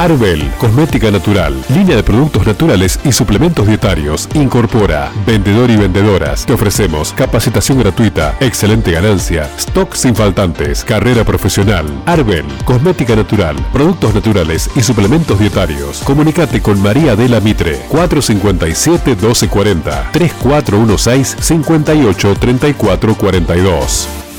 Arbel, cosmética natural, línea de productos naturales y suplementos dietarios. Incorpora, vendedor y vendedoras. Te ofrecemos capacitación gratuita, excelente ganancia, stock sin faltantes, carrera profesional. Arbel, cosmética natural, productos naturales y suplementos dietarios. Comunicate con María de la Mitre, 457-1240, 3416-583442.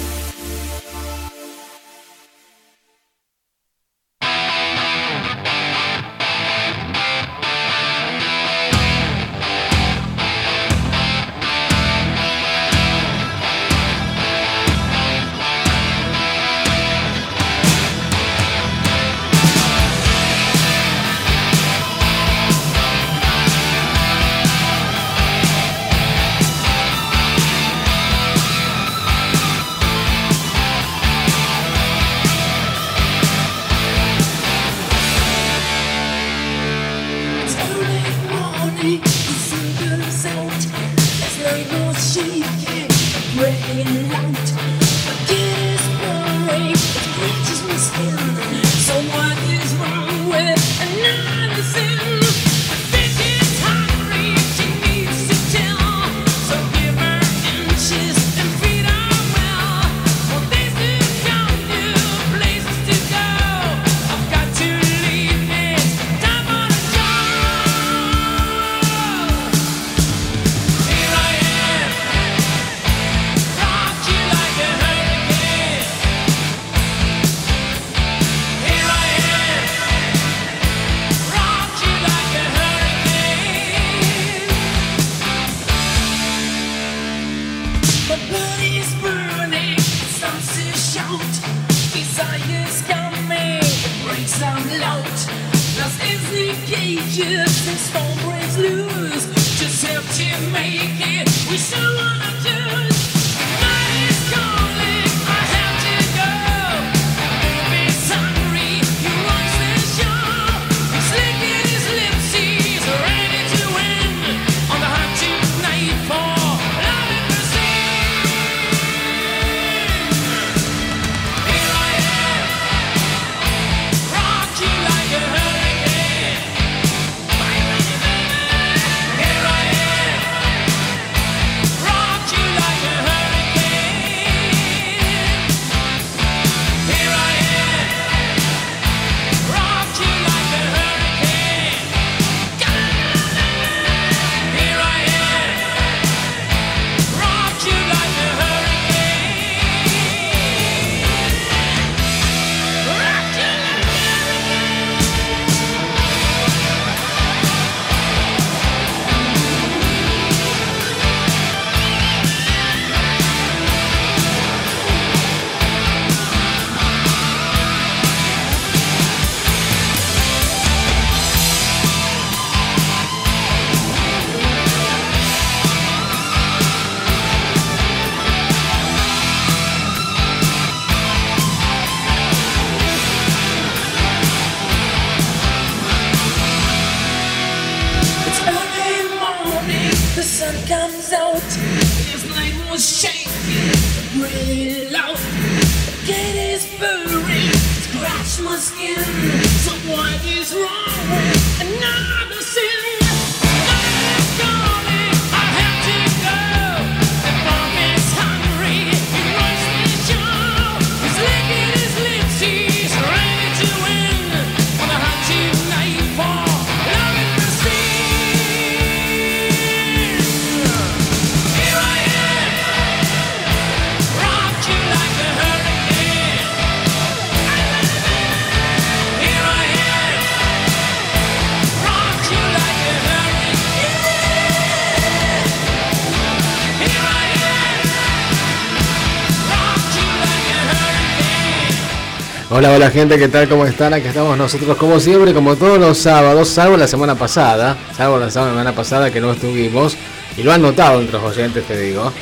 Hola, hola gente, ¿qué tal? ¿Cómo están? Aquí estamos nosotros como siempre, como todos los sábados, salvo la semana pasada, salvo la semana pasada que no estuvimos, y lo han notado entre los oyentes, te digo.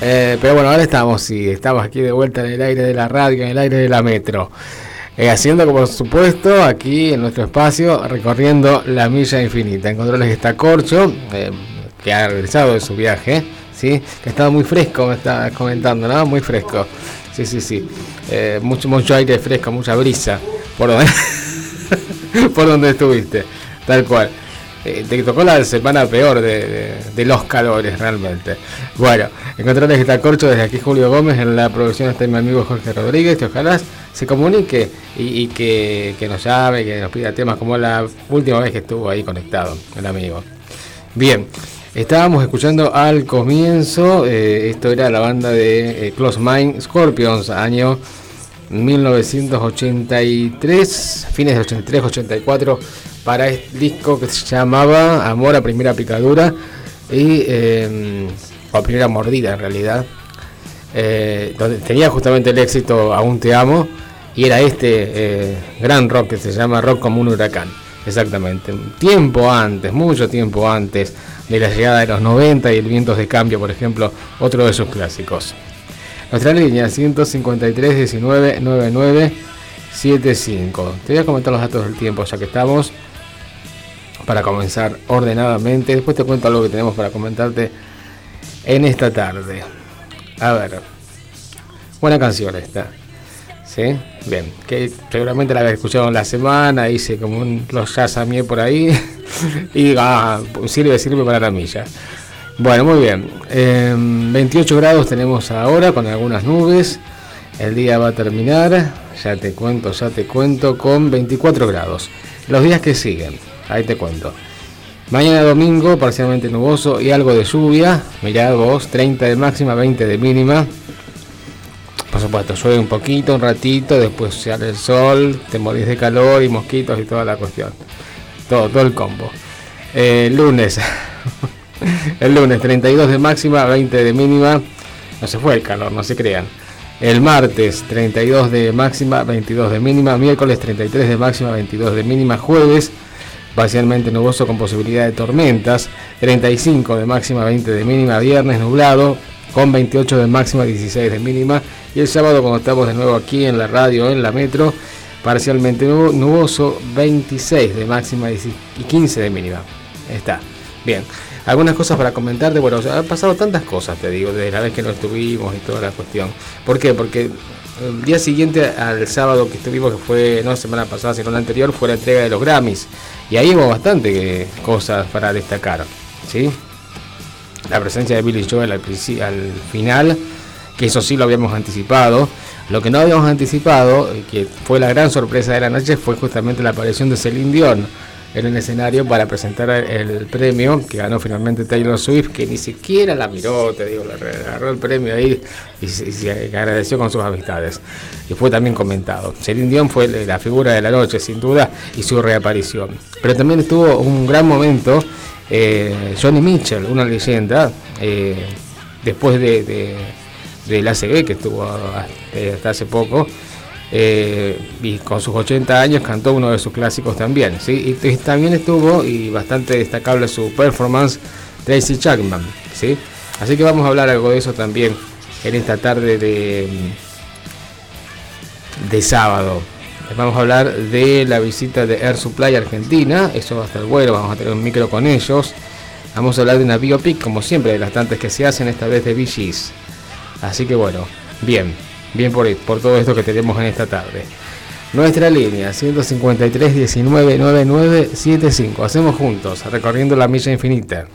Eh, pero bueno, ahora estamos, sí, estamos aquí de vuelta en el aire de la radio, en el aire de la metro. Eh, haciendo como supuesto aquí en nuestro espacio, recorriendo la milla infinita. En controles está Corcho, eh, que ha regresado de su viaje, ¿sí? que estaba muy fresco, me está comentando, ¿no? Muy fresco. Sí, sí, sí. Eh, mucho, mucho aire fresco, mucha brisa. Por donde, por donde estuviste. Tal cual. Eh, te tocó la semana peor de, los calores realmente. Bueno, encontrarles está corcho desde aquí Julio Gómez, en la producción está mi amigo Jorge Rodríguez, que ojalá se comunique y, que, que, nos llame, que nos pida temas como la última vez que estuvo ahí conectado, el amigo. Bien, Estábamos escuchando al comienzo, eh, esto era la banda de Close Mind Scorpions, año 1983, fines de 83, 84, para este disco que se llamaba Amor a Primera Picadura y eh, Primera Mordida en realidad, eh, donde tenía justamente el éxito Aún Te Amo y era este gran rock que se llama Rock como un huracán, exactamente, tiempo antes, mucho tiempo antes de la llegada de los 90 y el Vientos de Cambio, por ejemplo, otro de sus clásicos. Nuestra línea 153 19 99 75. Te voy a comentar los datos del tiempo ya que estamos para comenzar ordenadamente. Después te cuento algo que tenemos para comentarte en esta tarde. A ver, buena canción esta. ¿Sí? Bien, que seguramente la había escuchado en la semana, hice como un, los mí por ahí y ah, sirve, sirve para la milla. Bueno, muy bien. 28 em, grados tenemos ahora con algunas nubes. El día va a terminar, ya te cuento, ya te cuento, con 24 grados. Los días que siguen, ahí te cuento. Mañana domingo, parcialmente nuboso y algo de lluvia. Mirad vos, 30 de máxima, 20 de mínima. Por supuesto, llueve un poquito, un ratito, después sale el sol, te morís de calor y mosquitos y toda la cuestión. Todo, todo el combo. Eh, lunes. el lunes 32 de máxima, 20 de mínima. No se fue el calor, no se crean. El martes 32 de máxima, 22 de mínima. Miércoles 33 de máxima, 22 de mínima. Jueves parcialmente nuboso con posibilidad de tormentas. 35 de máxima, 20 de mínima. Viernes nublado con 28 de máxima, 16 de mínima. Y el sábado, cuando estamos de nuevo aquí en la radio, en la metro, parcialmente nuboso, 26 de máxima y 15 de mínima. Está. Bien. Algunas cosas para comentarte. Bueno, han pasado tantas cosas, te digo, desde la vez que no estuvimos y toda la cuestión. ¿Por qué? Porque el día siguiente al sábado que estuvimos, que fue no la semana pasada, sino la anterior, fue la entrega de los Grammys. Y ahí hubo bastante cosas para destacar. ¿Sí? la presencia de Billy Joel al, al final, que eso sí lo habíamos anticipado. Lo que no habíamos anticipado, que fue la gran sorpresa de la noche, fue justamente la aparición de Celine Dion en el escenario para presentar el premio que ganó finalmente Taylor Swift, que ni siquiera la miró, te digo, le agarró el premio ahí y se, agradeció con sus amistades. Y fue también comentado. Celine Dion fue la figura de la noche, sin duda, y su reaparición. Pero también estuvo un gran momento eh, Johnny Mitchell, una leyenda, eh, después de, de, del ACB que estuvo hasta hace poco, eh, y con sus 80 años cantó uno de sus clásicos también. ¿sí? Y, también estuvo, y bastante destacable su performance, Tracy Chapman. ¿sí? Así que vamos a hablar algo de eso también en esta tarde de, de sábado. Vamos a hablar de la visita de Air Supply Argentina. Eso va a estar bueno, vamos a tener un micro con ellos. Vamos a hablar de una biopic, como siempre, de las tantas que se hacen, esta vez de VGs. Así que bueno, bien, bien por, por todo esto que tenemos en esta tarde. Nuestra línea 153 19 99 75. Hacemos juntos, recorriendo la milla infinita.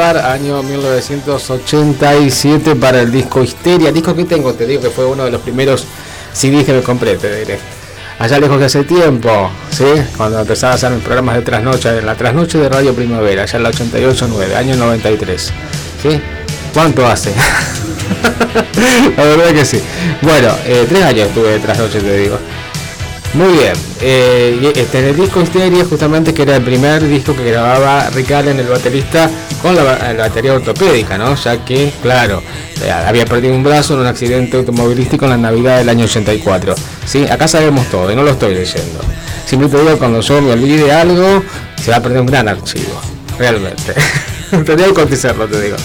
Año 1987 para el disco Histeria, disco que tengo, te digo que fue uno de los primeros CDs que me compré, te diré. Allá lejos de hace tiempo, ¿sí? Cuando empezaba a hacer mis programas de trasnoche, en la trasnoche de Radio Primavera, allá en la 88.9, año 93, ¿sí? ¿Cuánto hace? la verdad que sí. Bueno, eh, tres años estuve de trasnoche, te digo. Muy bien, eh, este, en el disco Histeria justamente que era el primer disco que grababa Rick Allen, el baterista, con la, batería ortopédica, ¿no? Ya que, claro, eh, había perdido un brazo en un accidente automovilístico en la Navidad del año 84. ¿sí? Acá sabemos todo y no lo estoy leyendo. Siempre te digo, cuando yo me olvide algo, se va a perder un gran archivo, realmente. Tendría que cotizarlo, te digo.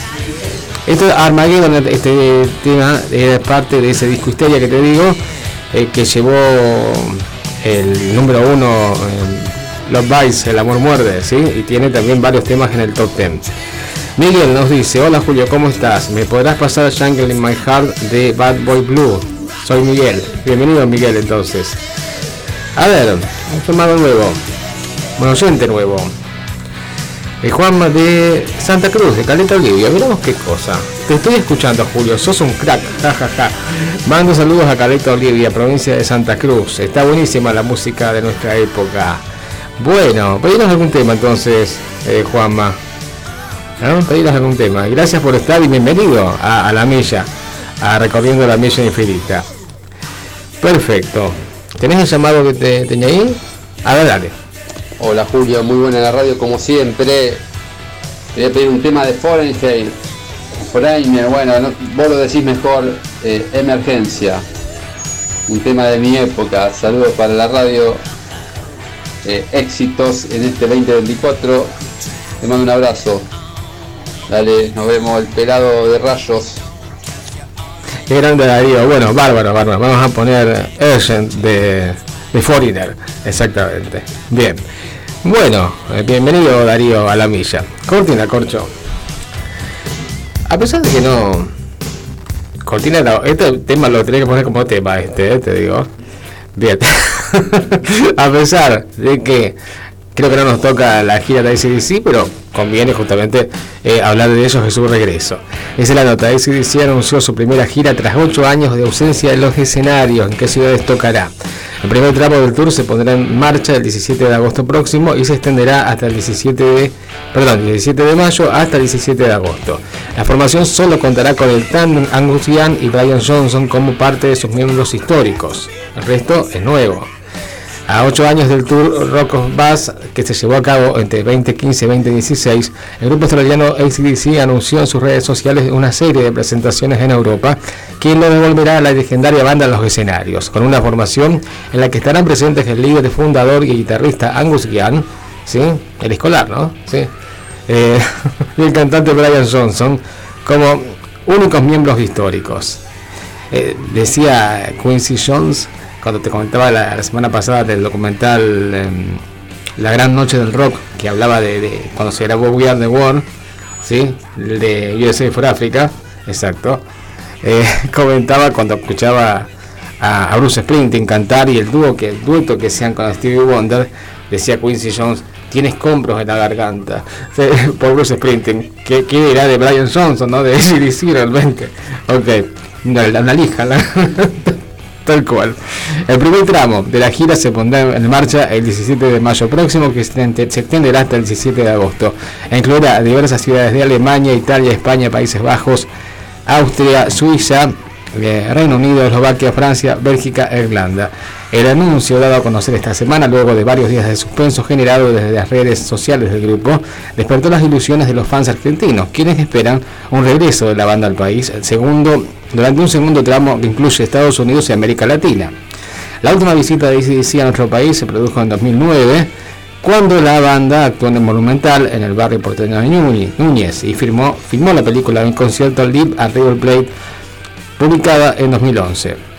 Esto Armageddon, este tema es parte de ese disco Histeria que te digo, eh, que llevó el número uno, Los Vice, El Amor Muerde, ¿sí? Y tiene también varios temas en el top 10. Miguel nos dice, hola Julio, ¿cómo estás? ¿Me podrás pasar Jungle in My Heart de Bad Boy Blue? Soy Miguel. Bienvenido Miguel entonces. A ver, un formado nuevo. Un oyente nuevo. El Juan de Santa Cruz, de Caleta Olivia. Miramos qué cosa. Te estoy escuchando, Julio. Sos un crack. Ja, Mando saludos a Caleta Olivia, provincia de Santa Cruz. Está buenísima la música de nuestra época. Bueno, pedinos algún tema entonces, eh, Juanma. ¿No? algún tema. Gracias por estar y bienvenido a, la milla, a recorriendo la milla infinita. Perfecto. ¿Tenés el llamado que te tenía ahí? A ver, dale. Hola Julio, muy buena la radio como siempre. Voy a pedir un tema de Foreign Foreigner, bueno, vos lo decís mejor, eh, emergencia. Un tema de mi época. Saludos para la radio. Eh, éxitos en este 2024. Te mando un abrazo. Dale, nos vemos el pelado de rayos. Qué grande Darío. Bueno, bárbaro, bárbaro. Vamos a poner Urgent de, de Foreigner. Exactamente. Bien. Bueno, eh, bienvenido Darío a la milla. Cortina, corcho. A pesar de que no. Cortina, este tema lo tenés que poner como tema, este, eh, te digo. Bien. a pesar de que creo que no nos toca la gira de ACDC, pero conviene justamente eh, hablar de ellos en su regreso. Esa es la nota. ACDC anunció su primera gira tras ocho años de ausencia de los escenarios. ¿En qué ciudades tocará? El primer tramo del tour se pondrá en marcha el 17 de agosto próximo y se extenderá hasta el 17 de, perdón, 17 de mayo hasta el 17 de agosto. La formación solo contará con el tandem Angus Young y Brian Johnson como parte de sus miembros históricos. El resto es nuevo. A ocho años del Tour Rock of Bass que se llevó a cabo entre 2015 y 2016, el grupo australiano ACDC anunció en sus redes sociales una serie de presentaciones en Europa que lo devolverá a la legendaria banda a los escenarios, con una formación en la que estarán presentes el líder, fundador y guitarrista Angus Young, ¿sí? el escolar, ¿no? ¿Sí? Eh, y el cantante Brian Johnson como únicos miembros históricos. Eh, decía Quincy Jones cuando te comentaba la, semana pasada del documental em, La Gran Noche del Rock, que hablaba de, cuando se grabó We Are the World, ¿sí? de USA for Africa, exacto, eh, comentaba cuando escuchaba a, Bruce Springsteen cantar y el dúo que el dueto que sean con Stevie Wonder, decía Quincy Jones, tienes compros en la garganta por Bruce Springsteen. ¿Qué, ¿Qué, dirá de Brian Johnson, no? De ACDC realmente. Ok. una, lija, tal cual. El primer tramo de la gira se pondrá en marcha el 17 de mayo próximo, que se extenderá hasta el 17 de agosto. Incluirá diversas ciudades de Alemania, Italia, España, Países Bajos, Austria, Suiza, eh, Reino Unido, Eslovaquia, Francia, Bélgica e Irlanda. El anuncio dado a conocer esta semana, luego de varios días de suspenso generado desde las redes sociales del grupo, despertó las ilusiones de los fans argentinos, quienes esperan un regreso de la banda al país segundo, durante un segundo tramo que incluye Estados Unidos y América Latina. La última visita de ACDC a nuestro país se produjo en 2009, cuando la banda actuó en el Monumental en el barrio porteño de Núñez y firmó, la película en concierto Live at River Plate publicada en 2011.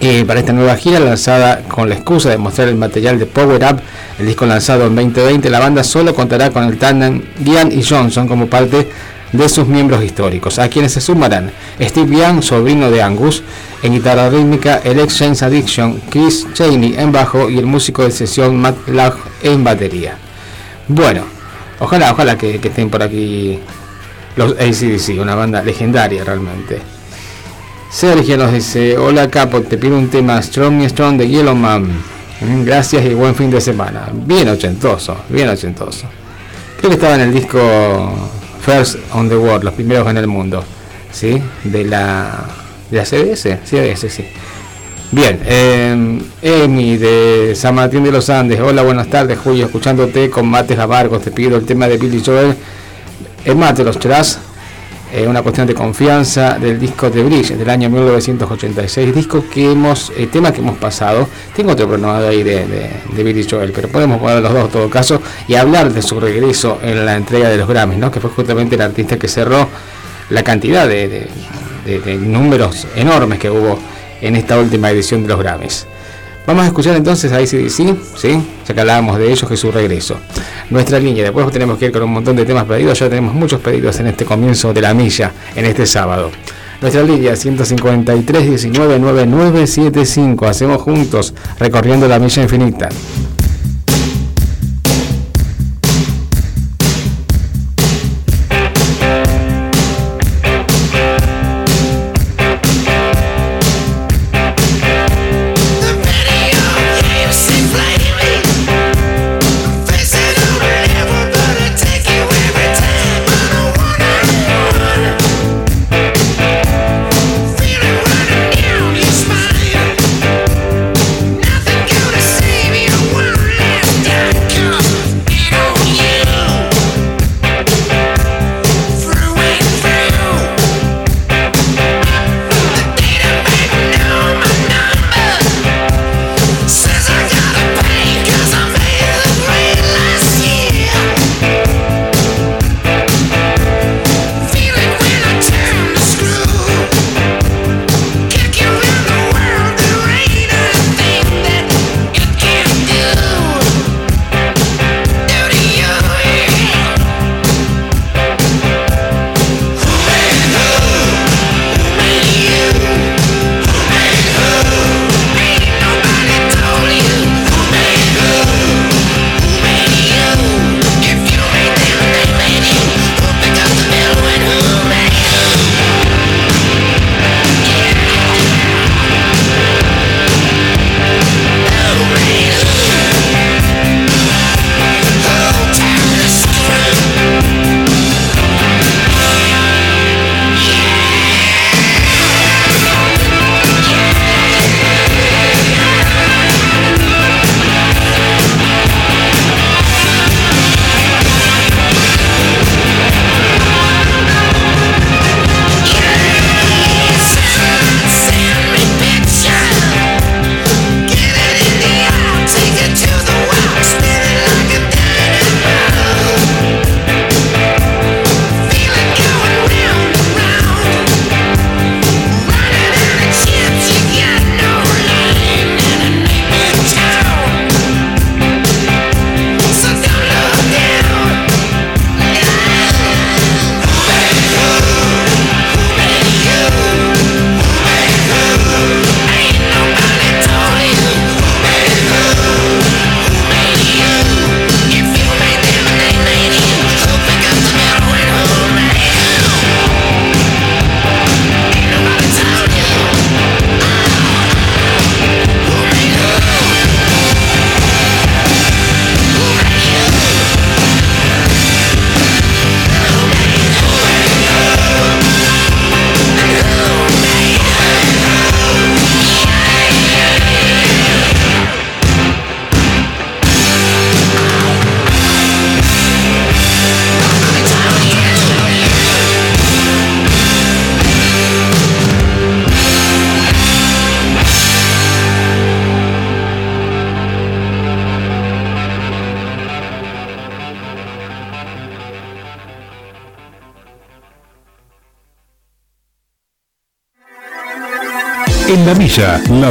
Y para esta nueva gira lanzada con la excusa de mostrar el material de Power Up, el disco lanzado en 2020, la banda solo contará con el tandem Ian y Johnson como parte de sus miembros históricos, a quienes se sumarán Steve Young, sobrino de Angus, en guitarra rítmica, el ex James Addiction, Chris Cheney en bajo y el músico de sesión Matt Lach en batería. Bueno, ojalá, ojalá que, que estén por aquí los ACDC, una banda legendaria realmente. Sergio nos dice, hola Capo, te pido un tema Strong y Strong de Yellowman. Mm, gracias y buen fin de semana. Bien ochentoso, bien ochentoso. Creo que estaba en el disco First on the World, los primeros en el mundo. ¿Sí? De la, de la CBS, CBS, sí. Bien, eh, Emi de San Martín de los Andes. Hola, buenas tardes, Julio. Escuchándote con Mates Abarcos. Te pido el tema de Billy Joel. El Mate los Tras eh, una cuestión de confianza del disco de Bridge del año 1986, disco que hemos, eh, tema que hemos pasado. Tengo otro programado ahí de, de, Billy Joel, pero podemos poner los dos en todo caso y hablar de su regreso en la entrega de los Grammys, ¿no? que fue justamente el artista que cerró la cantidad de, de números enormes que hubo en esta última edición de los Grammys. Vamos a escuchar entonces a ICDC, ¿sí? Ya que hablábamos de ellos, que su regreso. Nuestra línea, después tenemos que ir con un montón de temas pedidos, ya tenemos muchos pedidos en este comienzo de la milla, en este sábado. Nuestra línea 153 19 9975. Hacemos juntos recorriendo la milla infinita.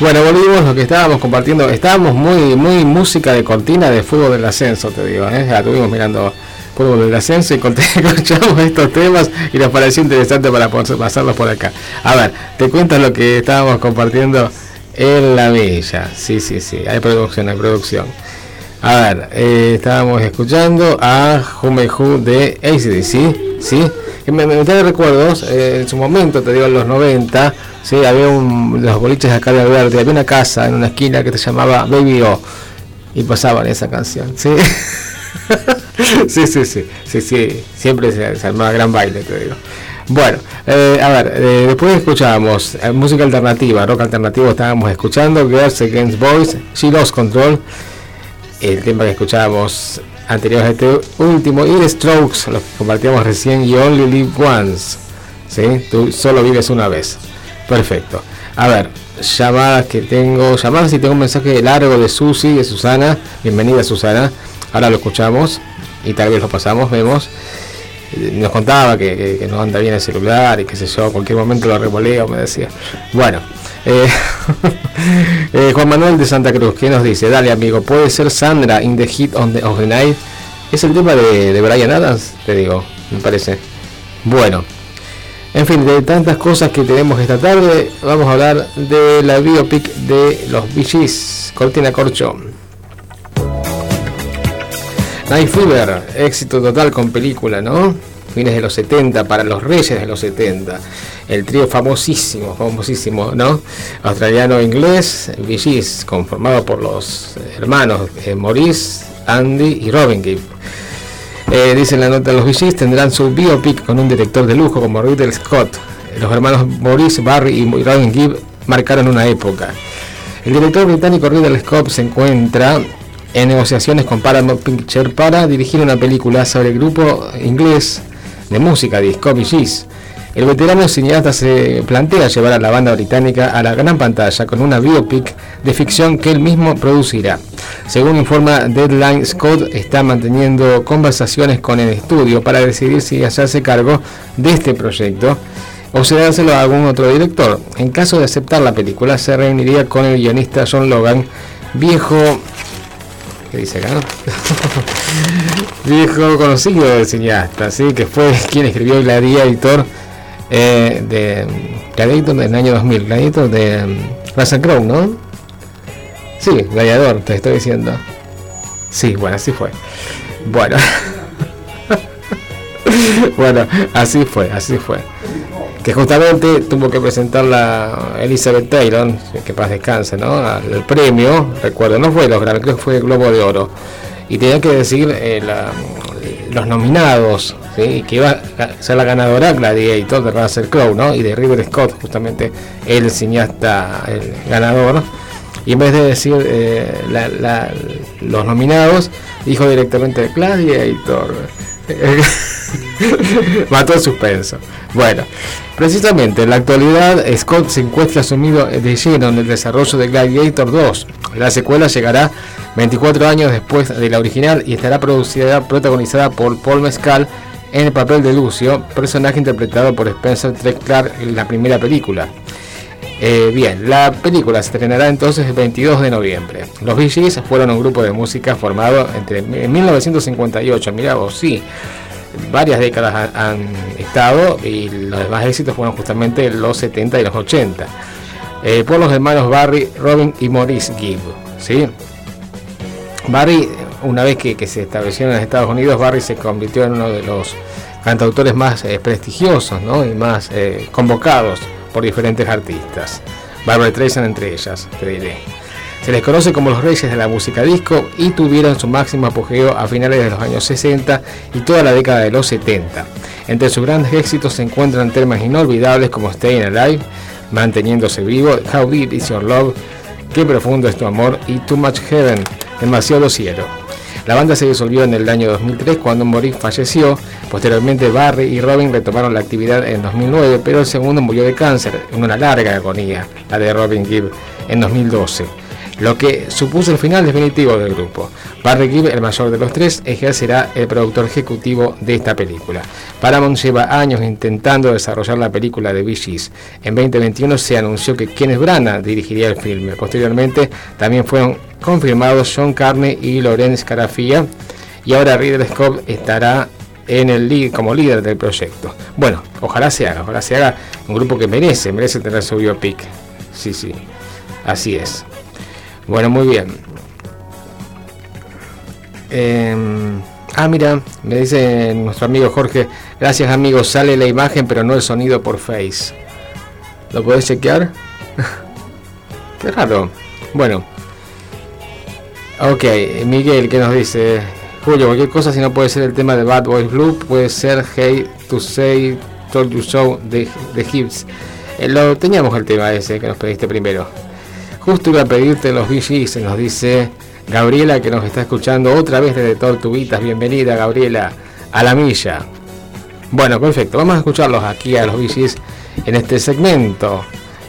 Bueno, volvimos lo que estábamos compartiendo. Estábamos muy, muy música de cortina de fútbol del ascenso, te digo. ¿eh? Ya estuvimos mirando fútbol del ascenso y escuchamos estos temas y nos pareció interesante para pasarlos por acá. A ver, te cuento lo que estábamos compartiendo en la villa. Sí, sí, sí, hay producción, hay producción. A ver, eh, estábamos escuchando a Jumeju de ACDC, ¿sí? Me, me, me recuerdos, eh, en su momento, te digo, en los 90 Sí, había un, los boliches acá de Alberti, había una casa en una esquina que se llamaba Baby O y pasaban esa canción, ¿sí? sí, sí, sí, sí, siempre se, armaba gran baile, te digo. Bueno, eh, a ver, eh, después escuchábamos eh, música alternativa, rock alternativo, estábamos escuchando Girls Against Boys, She Lost Control, el tema que escuchábamos anterior a este último, y The Strokes, lo que compartíamos recién, You Only Live Once, ¿sí? Tú solo vives una vez. Perfecto. A ver, llamadas que tengo, llamadas y tengo un mensaje largo de Susi, de Susana. Bienvenida Susana. Ahora lo escuchamos y tal vez lo pasamos, vemos. Nos contaba que, que, no anda bien el celular y qué sé yo, cualquier momento lo revoleo, me decía. Bueno, eh, eh, Juan Manuel de Santa Cruz, ¿qué nos dice? Dale amigo, puede ser Sandra in the Heat on the, of the Night. Es el tema de, de Brian Adams, te digo, me parece. Bueno, en fin, de tantas cosas que tenemos esta tarde, vamos a hablar de la biopic de los VGs, Cortina Corcho. Night Fever, éxito total con película, ¿no? Fines de los 70, para los reyes de los 70. El trío famosísimo, famosísimo, ¿no? Australiano-inglés, VGs, conformado por los hermanos eh, Maurice, Andy y Robin Gibb. Eh, dice en la nota, los VGs tendrán su biopic con un director de lujo como Ridley Scott. Los hermanos Maurice, Barry y Robin Gibb marcaron una época. El director británico Ridley Scott se encuentra en negociaciones con Paramount Pictures para dirigir una película sobre el grupo inglés de música de Scott VGs. El veterano cineasta se plantea llevar a la banda británica a la gran pantalla con una biopic de ficción que él mismo producirá. Según informa Deadline, Scott está manteniendo conversaciones con el estudio para decidir si hacerse cargo de este proyecto o si dárselo a algún otro director. En caso de aceptar la película, se reuniría con el guionista John Logan, viejo ¿Qué dice acá? viejo conocido del cineasta, ¿sí? que fue quien escribió Gladiator eh, de Gladiator del año 2000, Gladiator de um, Russell Crowe, ¿no? Sí, Gladiador, te estoy diciendo. Sí, bueno, así fue. Bueno. bueno, así fue, así fue. Que justamente tuvo que presentar la Elizabeth Taylor, que paz descanse, ¿no? Al premio, recuerdo, no fue los creo que fue el Globo de Oro. Y tenía que decir eh, la, los nominados, que iba a ser la ganadora Gladiator de Russell Crowe, ¿no? Y de River Scott, justamente el cineasta, el ganador. Y en vez de decir eh, la, la, los nominados, dijo directamente Gladiator. Mató el suspenso. Bueno, precisamente en la actualidad Scott se encuentra sumido de lleno en el desarrollo de Gladiator 2. La secuela llegará 24 años después de la original y estará producida, protagonizada por Paul Mescal en el papel de Lucio, personaje interpretado por Spencer Clark en la primera película. Eh, bien, la película se estrenará entonces el 22 de noviembre. Los Gees fueron un grupo de música formado entre 1958, mira vos, sí, varias décadas han estado y los demás éxitos fueron justamente los 70 y los 80. Eh, por los hermanos Barry, Robin y Maurice Gibb. ¿sí? Barry, una vez que, se estableció en Estados Unidos, Barry se convirtió en uno de los cantautores más eh, prestigiosos ¿no? y más eh, convocados por diferentes artistas. Barbara Streisand entre ellas, te. Se les conoce como los reyes de la música disco y tuvieron su máximo apogeo a finales de los años 60 y toda la década de los 70. Entre sus grandes éxitos se encuentran temas inolvidables como Staying Alive, Manteniéndose Vivo, How Deep Is Your Love, Qué profundo es tu amor y Too Much Heaven, Demasiado Cielo. La banda se disolvió en el año 2003 cuando Maurice falleció. Posteriormente Barry y Robin retomaron la actividad en 2009, pero el segundo murió de cáncer en una larga agonía, la de Robin Gibb, en 2012 lo que supuso el final definitivo del grupo. Barry Gibb, el mayor de los tres, ejercerá el productor ejecutivo de esta película. Paramount lleva años intentando desarrollar la película de Bee En 2021 se anunció que Kenneth Branagh dirigiría el filme. Posteriormente también fueron confirmados John Carney y Lorenz Carafia. Y ahora Ridley Scott estará en el lead, como líder del proyecto. Bueno, ojalá se haga, ojalá se haga un grupo que merece, merece tener su biopic. Sí, sí, así es. Bueno, muy bien. Em, ah, mira, me dice nuestro amigo Jorge, gracias amigo, sale la imagen pero no el sonido por Face. ¿Lo podés chequear? Qué raro. Bueno. Ok, Miguel, ¿qué nos dice? Julio, cualquier cosa si no puede ser el tema de Bad Boys Blue, puede ser Hey to Say, Told You So de, de Hips. Eh, lo teníamos el tema ese que nos pediste primero. Justo iba a pedirte los VGs, se nos dice Gabriela que nos está escuchando otra vez desde Tortuguitas. Bienvenida Gabriela a la milla. Bueno, perfecto, vamos a escucharlos aquí a los VGs en este segmento,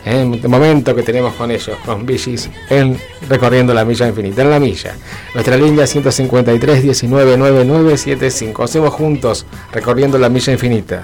en el momento que tenemos con ellos, con VGs en Recorriendo la Milla Infinita, en la milla. Nuestra línea 153 19 Hacemos juntos Recorriendo la Milla Infinita.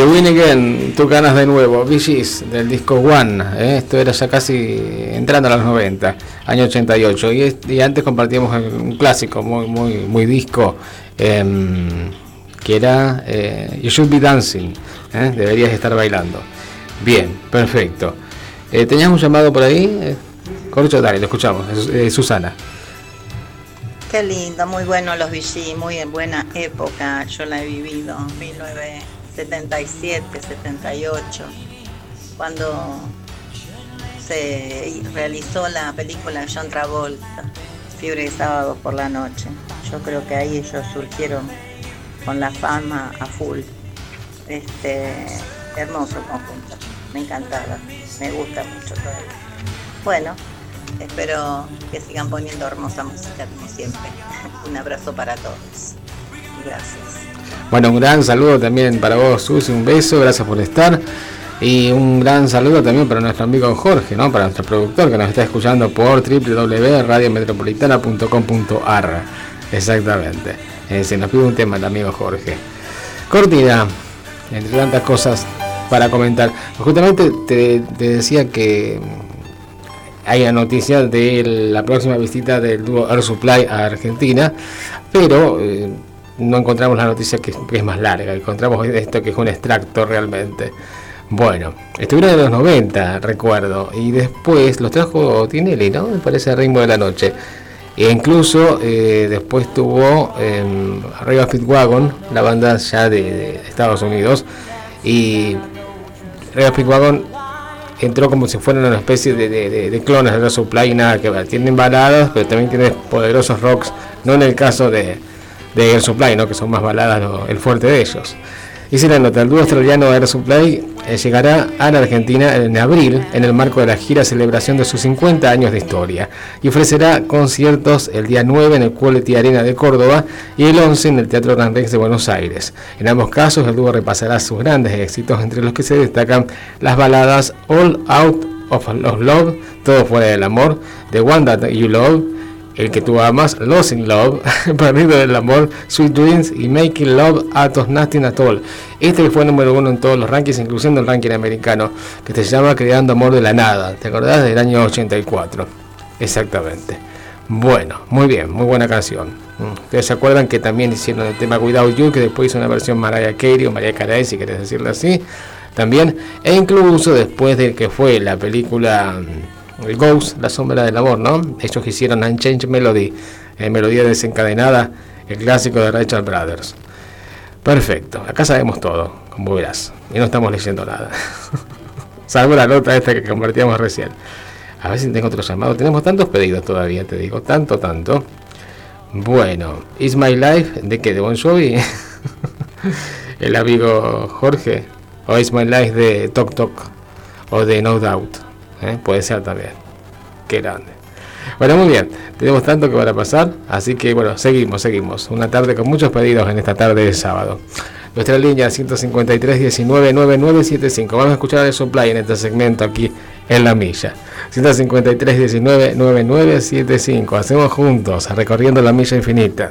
You Win Again, tú ganas de nuevo, VGs del disco One, ¿eh? esto era ya casi entrando a los 90, año 88, y, antes compartíamos un clásico muy, muy, muy disco, em, que era eh, You Should Be Dancing, ¿eh? deberías estar bailando. Bien, perfecto. ¿Tenías un llamado por ahí? Corcho, dale, lo escuchamos, Susana. Qué lindo, muy bueno los VGs, muy en buena época, yo la he vivido, 19 77, 78, cuando se realizó la película John Travolta, Fiebre de Sábado por la Noche. Yo creo que ahí ellos surgieron con la fama a full. Este, hermoso conjunto, me encantaba, me gusta mucho todavía. Bueno, espero que sigan poniendo hermosa música como siempre. Un abrazo para todos. Gracias. Bueno, un gran saludo también para vos, Susi, un beso, gracias por estar. Y un gran saludo también para nuestro amigo Jorge, ¿no? para nuestro productor que nos está escuchando por www.radiometropolitana.com.ar. Exactamente. Eh, se nos pide un tema el amigo Jorge. Cortina, entre tantas cosas para comentar. Justamente te, decía que hay la noticia de la próxima visita del dúo Air Supply a Argentina, pero eh, no encontramos la noticia que, es más larga, encontramos esto que es un extracto realmente. Bueno, estuvieron en los 90, recuerdo, y después los trajo Tinelli, ¿no? Me parece Ritmo de la Noche. E incluso eh, después tuvo eh, Arriba Speedwagon, la banda ya de, Estados Unidos, y Arriba Speedwagon entró como si fueran una especie de, clones de la Supply y nada que ver. Tienen baladas, pero también tienen poderosos rocks, no en el caso de, de Air Supply, ¿no? que son más baladas el fuerte de ellos. Si la nota, el dúo australiano Air Supply eh, llegará a la Argentina en abril en el marco de la gira celebración de sus 50 años de historia y ofrecerá conciertos el día 9 en el Quality Arena de Córdoba y el 11 en el Teatro Gran Rex de Buenos Aires. En ambos casos el dúo repasará sus grandes éxitos entre los que se destacan las baladas All Out of Love, Todo fuera del amor, The One That You Love, el que tú amas, Losing Love, Perdido del Amor, Sweet Dreams y Making Love at Nothing at All. Este fue el número uno en todos los rankings, incluyendo el ranking americano, que se llama Creando Amor de la Nada. ¿Te acordás? Del año 84. Exactamente. Bueno, muy bien, muy buena canción. Mm. Ustedes se acuerdan que también hicieron el tema Without You, que después hizo una versión Mariah Carey o Mariah Carey, si querés decirlo así, también. E incluso después de que fue la película mm, el Ghost, La Sombra del Amor, ¿no? Ellos hicieron Unchanged Melody, eh, Melodía Desencadenada, el clásico de Rachel Brothers. Perfecto, acá sabemos todo, como verás, y no estamos leyendo nada. Salvo la nota esta que convertíamos recién. A ver si tengo otro llamado. Tenemos tantos pedidos todavía, te digo, tanto, tanto. Bueno, Is My Life, ¿de qué? ¿De Bon Jovi? el amigo Jorge. O Is My Life de Tok Tok. O de No Doubt. ¿Eh? puede ser también. Qué grande. Bueno, muy bien, tenemos tanto que van a pasar, así que bueno, seguimos, seguimos. Una tarde con muchos pedidos en esta tarde de sábado. Nuestra línea 153 19 9975. Vamos a escuchar el supply en este segmento aquí en la milla. 153 19 9975. Hacemos juntos, recorriendo la milla infinita.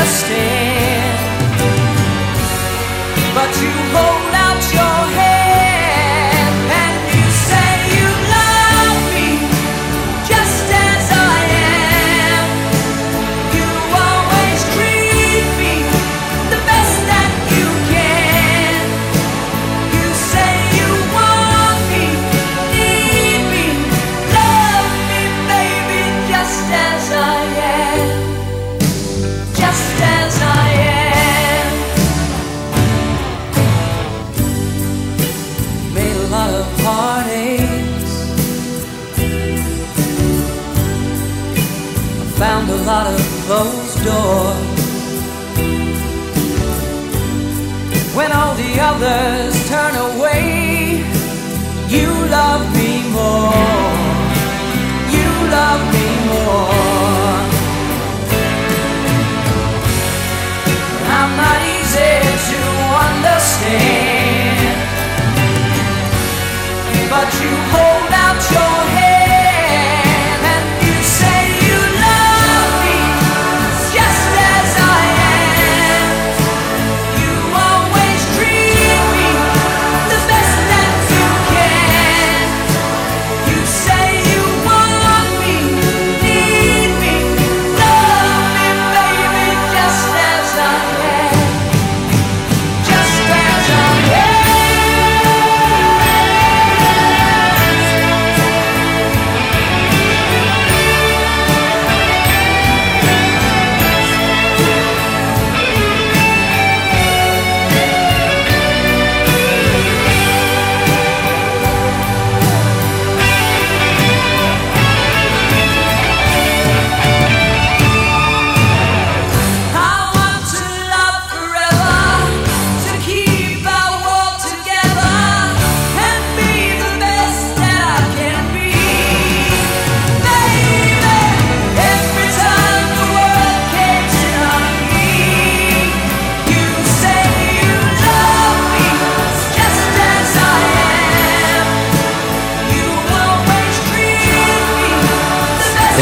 understand, but you hold. closed door. When all the others turn away, you love me more. You love me more. I'm not easy to understand, but you hold.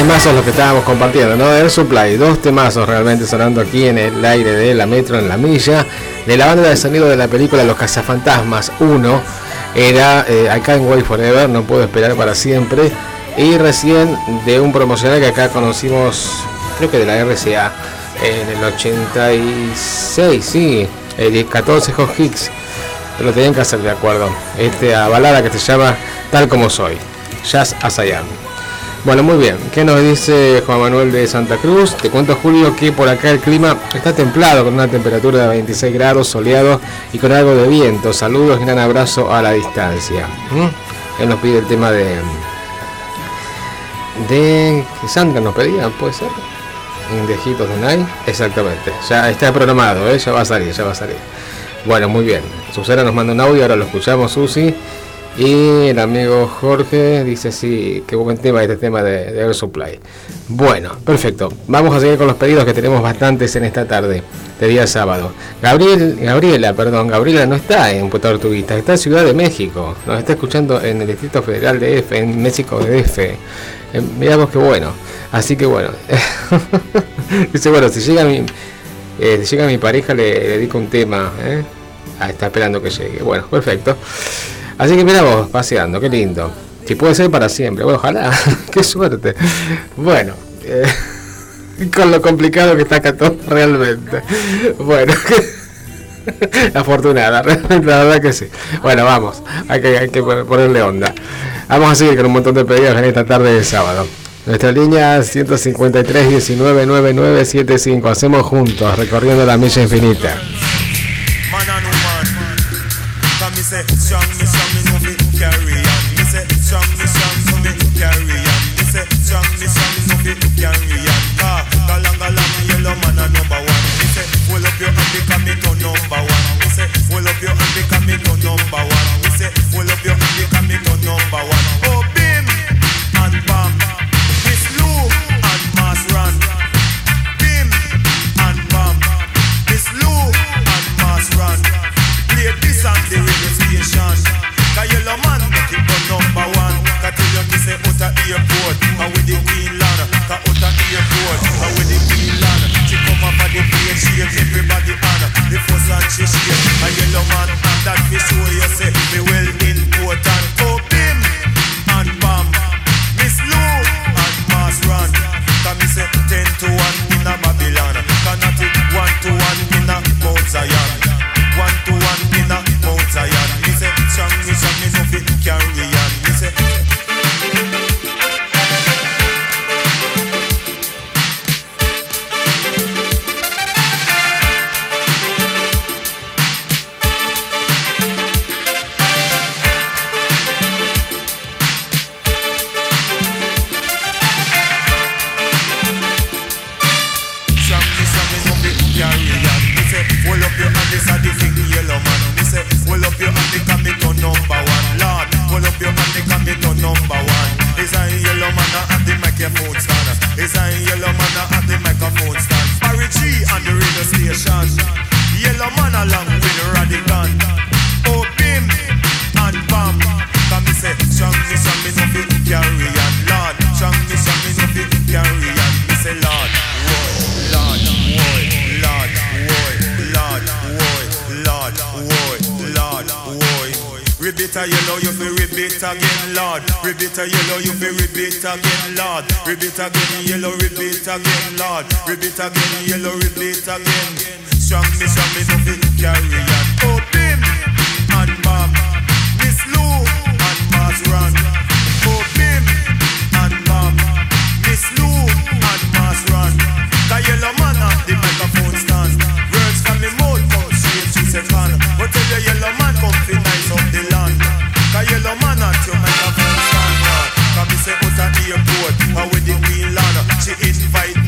Temazos los que estábamos compartiendo, ¿no? Air Supply, dos temazos realmente sonando aquí en el aire de la metro en la milla, de la banda de sonido de la película Los Cazafantasmas 1, era eh, I Can't Wait Forever, no puedo esperar para siempre, y recién de un promocional que acá conocimos, creo que de la RCA, en el 86, sí, el 14 Hot Hicks, lo tenían que hacer de acuerdo, este balada que se llama Tal como soy, Jazz as I Am. Bueno, muy bien. ¿Qué nos dice Juan Manuel de Santa Cruz? Te cuento, Julio, que por acá el clima está templado, con una temperatura de 26 grados, soleado y con algo de viento. Saludos gran abrazo a la distancia. ¿Mm? Él nos pide el tema de. de. Sandra nos pedía, ¿puede ser? Indejitos de Night. Exactamente. Ya está programado, ¿eh? ya va a salir, ya va a salir. Bueno, muy bien. Susana nos manda un audio, ahora lo escuchamos, Susi. Y el amigo Jorge dice sí, qué buen tema este tema de, de Air Supply. Bueno, perfecto. Vamos a seguir con los pedidos que tenemos bastantes en esta tarde de día sábado. Gabriel, Gabriela, perdón, Gabriela no está en Puerto Tortuguita, está en Ciudad de México. Nos está escuchando en el Distrito Federal de F, en México de F. Eh, miramos qué bueno. Así que bueno. dice, bueno, si llega mi, eh, si llega mi pareja le, dedico un tema. ¿eh? Ah, está esperando que llegue. Bueno, perfecto. Así que miramos, paseando, qué lindo. Si puede ser para siempre, bueno, ojalá, qué suerte. Bueno, eh, con lo complicado que está acá todo realmente. Bueno, afortunada, realmente, la verdad que sí. Bueno, vamos, hay que, hay que ponerle onda. Vamos a seguir con un montón de pedidos en esta tarde de sábado. Nuestra línea 153 19 Hacemos juntos, recorriendo la milla infinita. airport, and with the wheel lana the outer airport, and with the wheel lana. She come up at the plane, she is everybody on. The first one she shake, a yellow man, and that fish show you say, me well important. Oh, bim and bam, Miss Lou and Mars Run. Come me say ten to one. It again, yellow repeat again. Lord. Rebate again, yellow, rebate again. Strong me, strong me, no fit carry on. Oh, Bim and Bam, Miss Lou and Mars Run. Oh, Bim and Bam, Miss Lou and Mars Run. The yellow man at the microphone stand. Words from me mouth come straight to second. But tell the yellow man come fi nice up the land. The yellow man at your microphone. Come me say out at the airport, how with the queen land. She invite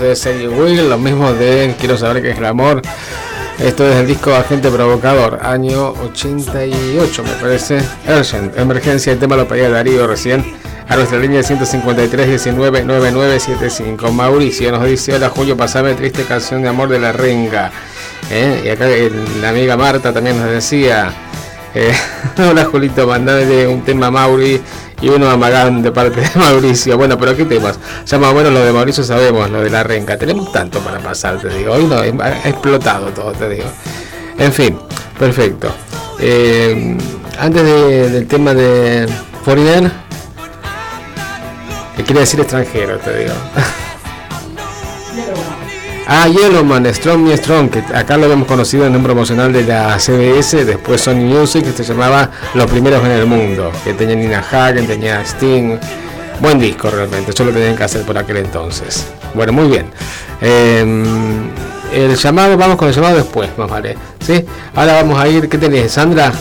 De Sadie Will, los mismos de Quiero saber qué es el amor. Esto es el disco Agente Provocador, año 88 me parece. Urgent, emergencia, el tema lo pedía Darío recién. A nuestra línea 153 19 9975. Mauricio nos dice: Hola Julio, pasame triste canción de amor de la renga. ¿Eh? Y acá la amiga Marta también nos decía: eh, Hola Julito, mandale un tema Mauri y uno a Magán de parte de Mauricio. Bueno, pero ¿qué temas? Ya más o menos lo de Mauricio sabemos, lo de la renga. Tenemos tanto para pasar, te digo. Hoy no, ha explotado todo, te digo. En fin, perfecto. Eh, antes del tema de Foreigner. Que quiere decir extranjero, te digo. ah, Yellowman, Strong Me Strong, que acá lo habíamos conocido en un promocional de la CBS, después Sony Music, que se llamaba Los Primeros en el Mundo, que tenía Nina Hagen, tenía Sting. Buen disco realmente, eso lo tenían que hacer por aquel entonces. Bueno, muy bien. Em, el llamado, vamos con el llamado después, más vale. ¿sí? Ahora vamos a ir, ¿qué tenés, Sandra?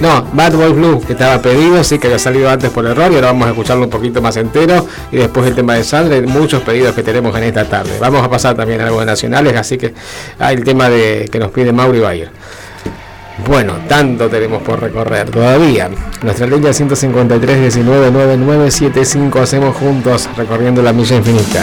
No, Bad Boy Blue, que estaba pedido, sí que había salido antes por error y ahora vamos a escucharlo un poquito más entero. Y después el tema de Sandra muchos pedidos que tenemos en esta tarde. Vamos a pasar también a algo de nacionales, así que hay el tema de que nos pide Mauri ir. Bueno, tanto tenemos por recorrer todavía. Nuestra línea 153 19 hacemos juntos recorriendo la milla infinita.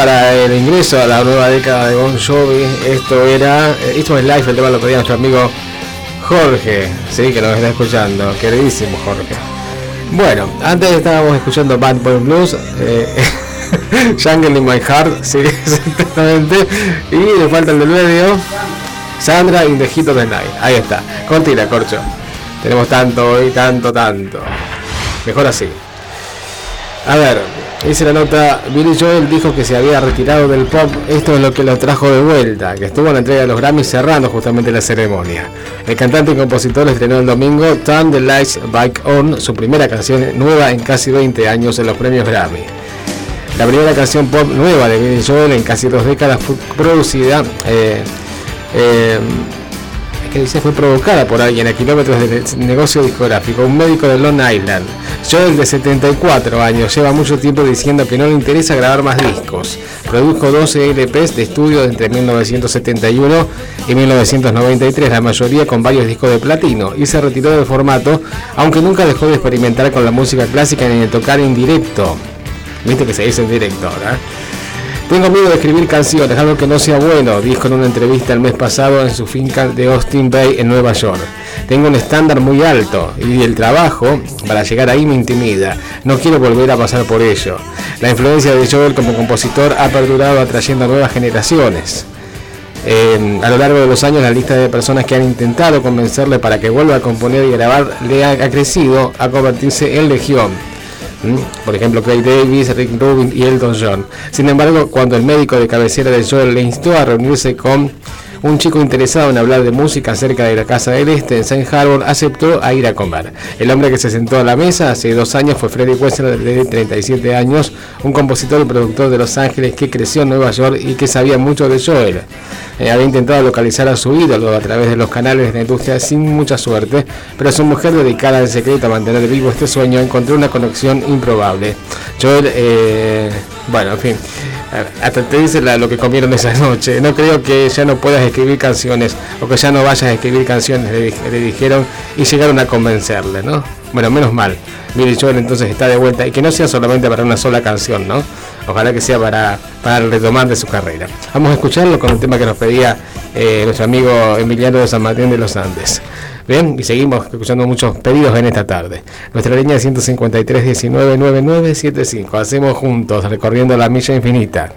Para el ingreso a la nueva década de Bon Jovi. Esto era, eh, esto es live, el tema lo pedía nuestro amigo Jorge, sí, que nos está escuchando, queridísimo Jorge. Bueno, antes estábamos escuchando Bad Boy Blues, eh, Jungle My Heart, sí, exactamente. Y le falta el del medio, Sandra in the Heat Night. Ahí está, continúa, Corcho. Tenemos tanto hoy, tanto, tanto. Mejor así. A ver, dice la nota, Billy Joel dijo que se había retirado del pop, esto es lo que lo trajo de vuelta, que estuvo en la entrega de los Grammys cerrando justamente la ceremonia. El cantante y compositor estrenó el domingo Turn the Lights Back On, su primera canción nueva en casi 20 años en los premios Grammy. La primera canción pop nueva de Billy Joel en casi dos décadas fue producida, eh, eh, que dice fue provocada por alguien a kilómetros del negocio discográfico, un médico de Long Island. Joel, de 74 años, lleva mucho tiempo diciendo que no le interesa grabar más discos. Produjo 12 LPs de estudio entre 1971 y 1993, la mayoría con varios discos de platino, y se retiró del formato, aunque nunca dejó de experimentar con la música clásica ni de tocar en directo. Viste que se dice en directo ahora. Tengo miedo de escribir canciones, algo que no sea bueno, dijo en una entrevista el mes pasado en su finca de Austin Bay en Nueva York. Tengo un estándar muy alto y el trabajo para llegar ahí me intimida. No quiero volver a pasar por ello. La influencia de Joel como compositor ha perdurado atrayendo a nuevas generaciones. Eh, a lo largo de los años la lista de personas que han intentado convencerle para que vuelva a componer y grabar le ha crecido a convertirse en legión. ¿Mm? Por ejemplo, Craig Davis, Rick Rubin y Elton John. Sin embargo, cuando el médico de cabecera de Joel le instó a reunirse con un chico interesado en hablar de música cerca de la Casa del Este en Saint Harbor aceptó a ir a comer. El hombre que se sentó a la mesa hace dos años fue Freddie Wessler de 37 años, un compositor y productor de Los Ángeles que creció en Nueva York y que sabía mucho de Joel. Eh, había intentado localizar a su ídolo a través de los canales de la industria sin mucha suerte, pero su mujer dedicada en secreto a mantener vivo este sueño encontró una conexión improbable. Joel eh, Bueno, en fin. Hasta te dice lo que comieron esa noche. No creo que ya no puedas escribir canciones o que ya no vayas a escribir canciones, le, di- le dijeron y llegaron a convencerle, ¿no? Bueno, menos mal. Billy Joel entonces está de vuelta y que no sea solamente para una sola canción, ¿no? Ojalá que sea para, para retomar de su carrera. Vamos a escucharlo con el tema que nos pedía eh, nuestro amigo Emiliano de San Martín de los Andes. Bien, y seguimos escuchando muchos pedidos en esta tarde. Nuestra línea es 153 19 9975. Hacemos juntos, recorriendo la milla infinita.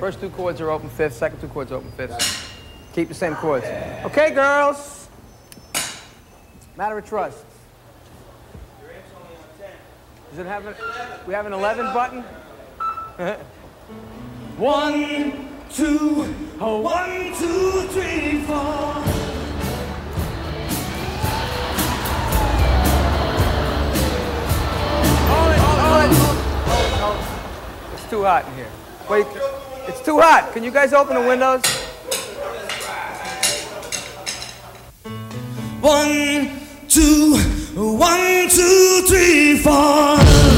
First two chords are open fifths, second two chords open fifths. Keep the same chords. Okay, girls. Matter of trust. Does it have an, we have an 11 button? One, two, oh, one, two, three, four. It's too hot in here. Wait, it's too hot. Can you guys open the windows? One, two, one, two, three, four.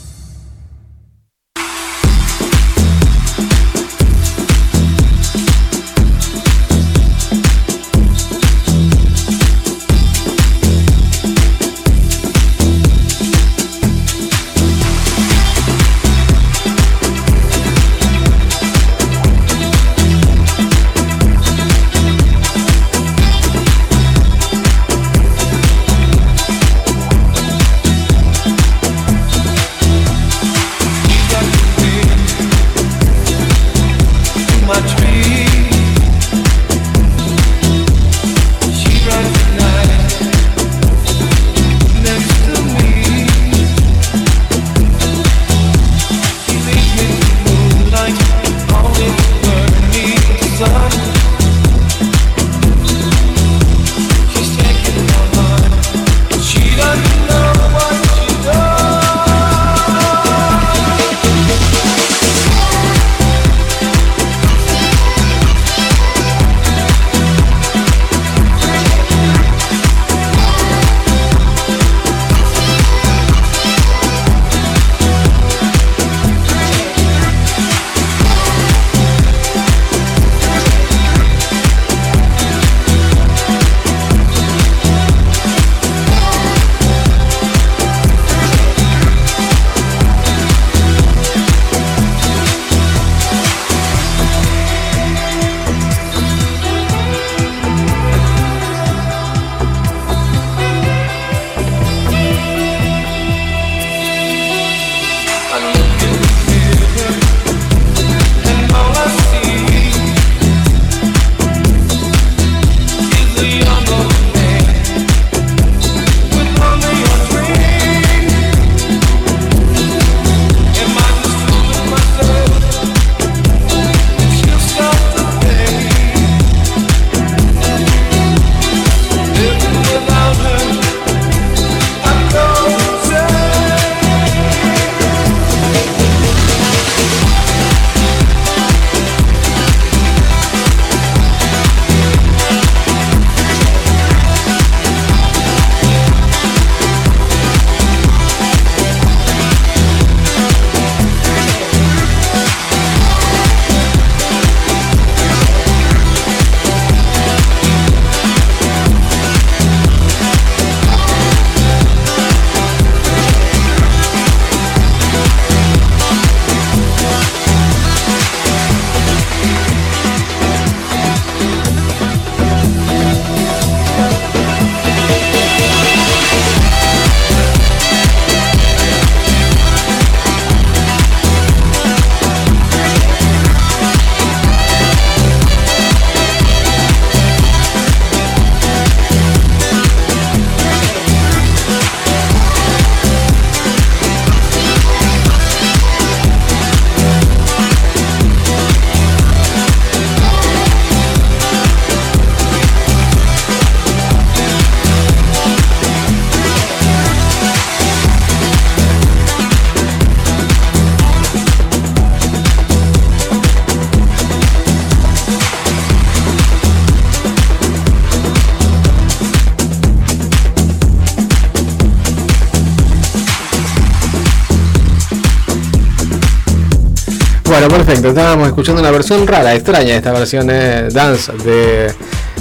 Estábamos escuchando una versión rara, extraña, esta versión eh, dance de,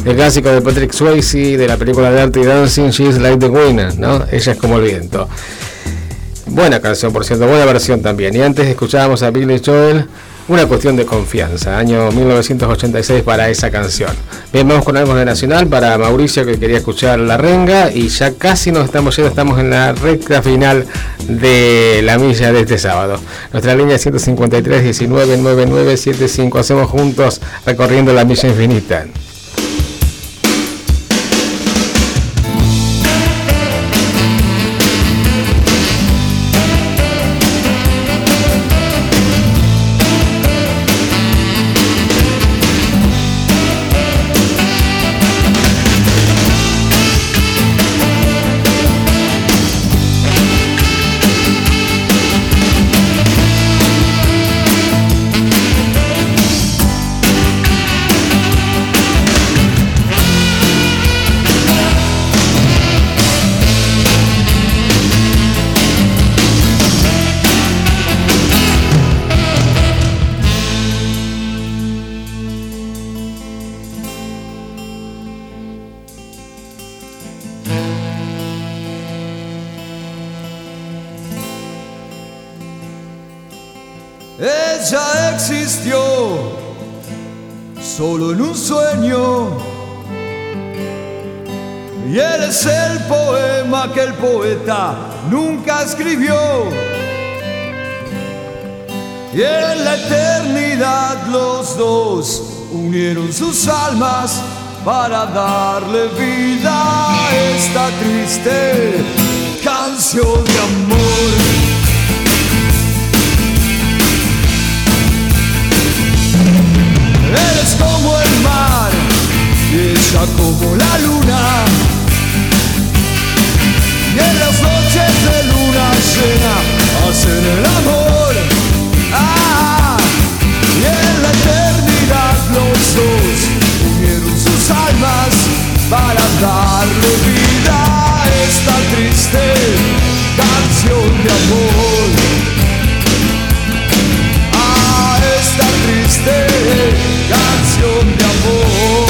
del clásico de Patrick Swayze de la película Dirty Dancing, She's Like the Winner, ¿no? Ella es como el viento. Buena canción, por cierto, buena versión también. Y antes escuchábamos a Billy Joel, una cuestión de confianza, año 1986 para esa canción. Bien, vamos con algo de Nacional para Mauricio que quería escuchar La Renga y ya casi nos estamos yendo, estamos en la recta final de la milla de este sábado. Nuestra línea es 153 19 99 75. Hacemos juntos recorriendo la milla infinita. Unieron sus almas para darle vida a esta triste canción de amor. Eres como el mar y ella como la luna. Y en las noches de luna llena hacen el amor. Ah, unieron sus almas para darle vida a esta triste canción de amor. A esta triste canción de amor.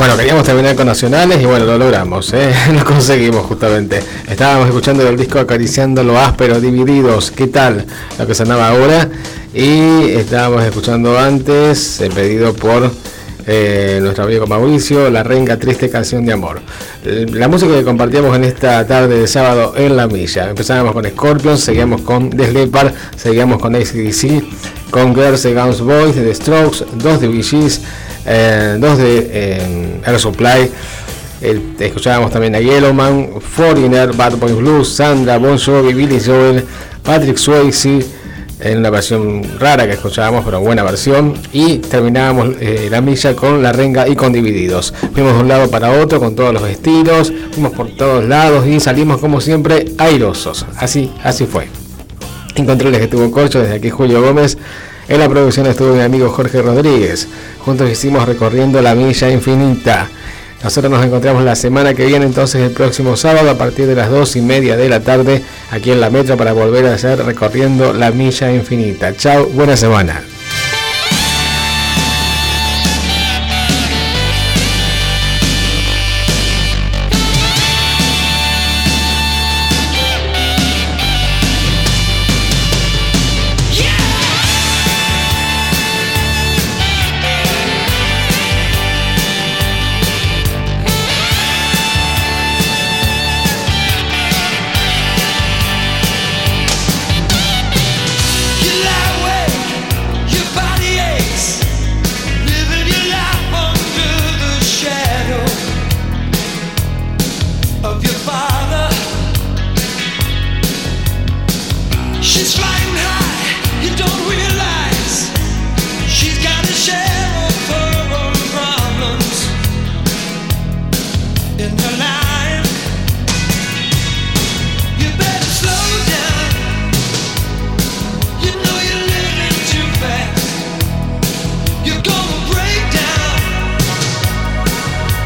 Bueno, queríamos terminar con nacionales y bueno, lo logramos, ¿eh? lo conseguimos justamente. Estábamos escuchando el disco Acariciando lo áspero, divididos, ¿qué tal? Lo que sonaba ahora. Y estábamos escuchando antes, el pedido por eh, nuestro amigo Mauricio, La Renga Triste Canción de Amor. La música que compartíamos en esta tarde de sábado en La Milla. Empezábamos con Scorpions, seguíamos con The Leppard, seguíamos con ACDC, con Girls Against Boys, The Strokes, dos de VGs, eh, dos de Air Supply. El- escuchábamos también a Yellowman, Foreigner, Bad Boy Blues, Sandra, Bon Jovi, Billy Joel, Patrick Swayze, en una versión rara que escuchábamos, pero buena versión. Y terminábamos eh, la milla con la renga y con divididos. Fuimos de un lado para otro con todos los estilos, fuimos por todos lados y salimos como siempre airosos. Así, así fue. En controles que estuvo Corcho, desde aquí Julio Gómez. En la producción estuvo mi amigo Jorge Rodríguez. Juntos hicimos recorriendo la milla infinita. Nosotros nos encontramos la semana que viene, entonces el próximo sábado a partir de las dos y media de la tarde aquí en la metro para volver a hacer recorriendo la milla infinita. Chao, buena semana.